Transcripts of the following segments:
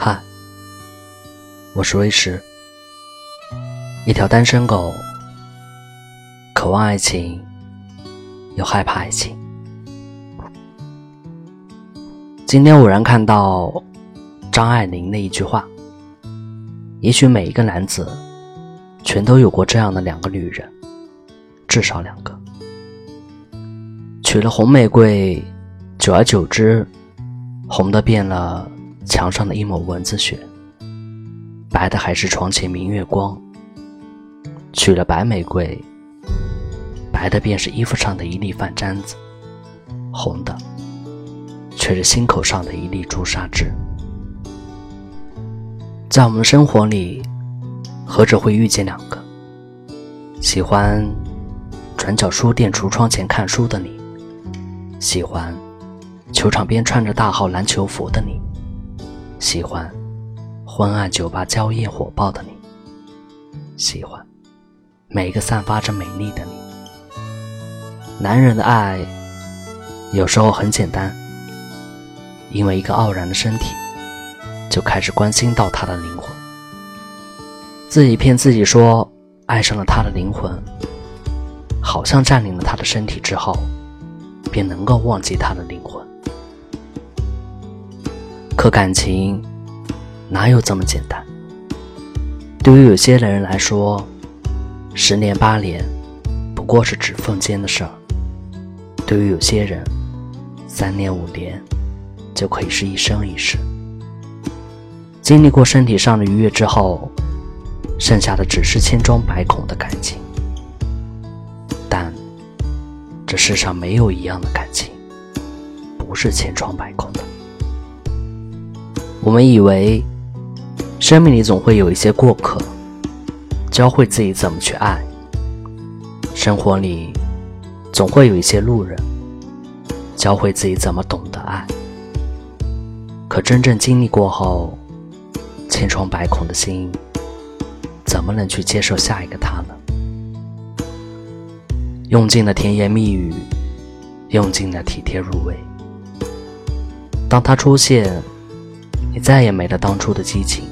嗨我是威石，一条单身狗，渴望爱情，又害怕爱情。今天偶然看到张爱玲的一句话：“也许每一个男子，全都有过这样的两个女人，至少两个。娶了红玫瑰，久而久之，红的变了墙上的一抹蚊子血。”白的还是床前明月光。娶了白玫瑰，白的便是衣服上的一粒饭粘子，红的却是心口上的一粒朱砂痣。在我们的生活里，何止会遇见两个？喜欢转角书店橱窗前看书的你，喜欢球场边穿着大号篮球服的你，喜欢。昏暗酒吧娇艳火爆的你，喜欢每一个散发着美丽的你。男人的爱有时候很简单，因为一个傲然的身体，就开始关心到他的灵魂。自己骗自己说爱上了他的灵魂，好像占领了他的身体之后，便能够忘记他的灵魂。可感情。哪有这么简单？对于有些人来说，十年八年不过是指缝间的事儿；对于有些人，三年五年就可以是一生一世。经历过身体上的愉悦之后，剩下的只是千疮百孔的感情。但这世上没有一样的感情不是千疮百孔的。我们以为。生命里总会有一些过客，教会自己怎么去爱；生活里总会有一些路人，教会自己怎么懂得爱。可真正经历过后，千疮百孔的心，怎么能去接受下一个他呢？用尽了甜言蜜语，用尽了体贴入微，当他出现，你再也没了当初的激情。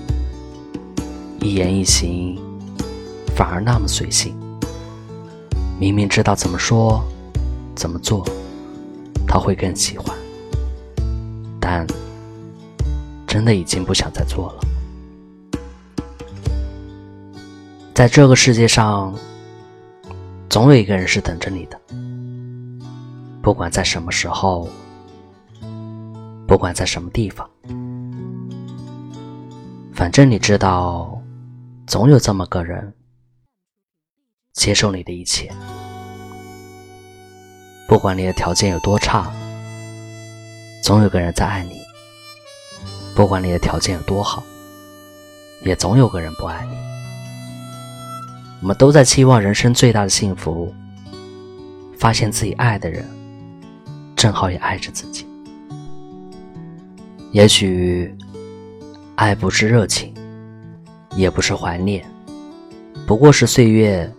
一言一行，反而那么随性。明明知道怎么说、怎么做，他会更喜欢，但真的已经不想再做了。在这个世界上，总有一个人是等着你的，不管在什么时候，不管在什么地方，反正你知道。总有这么个人，接受你的一切，不管你的条件有多差，总有个人在爱你；不管你的条件有多好，也总有个人不爱你。我们都在期望人生最大的幸福，发现自己爱的人，正好也爱着自己。也许，爱不是热情。也不是怀念，不过是岁月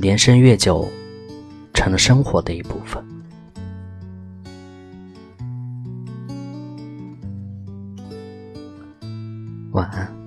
年深月久，成了生活的一部分。晚安。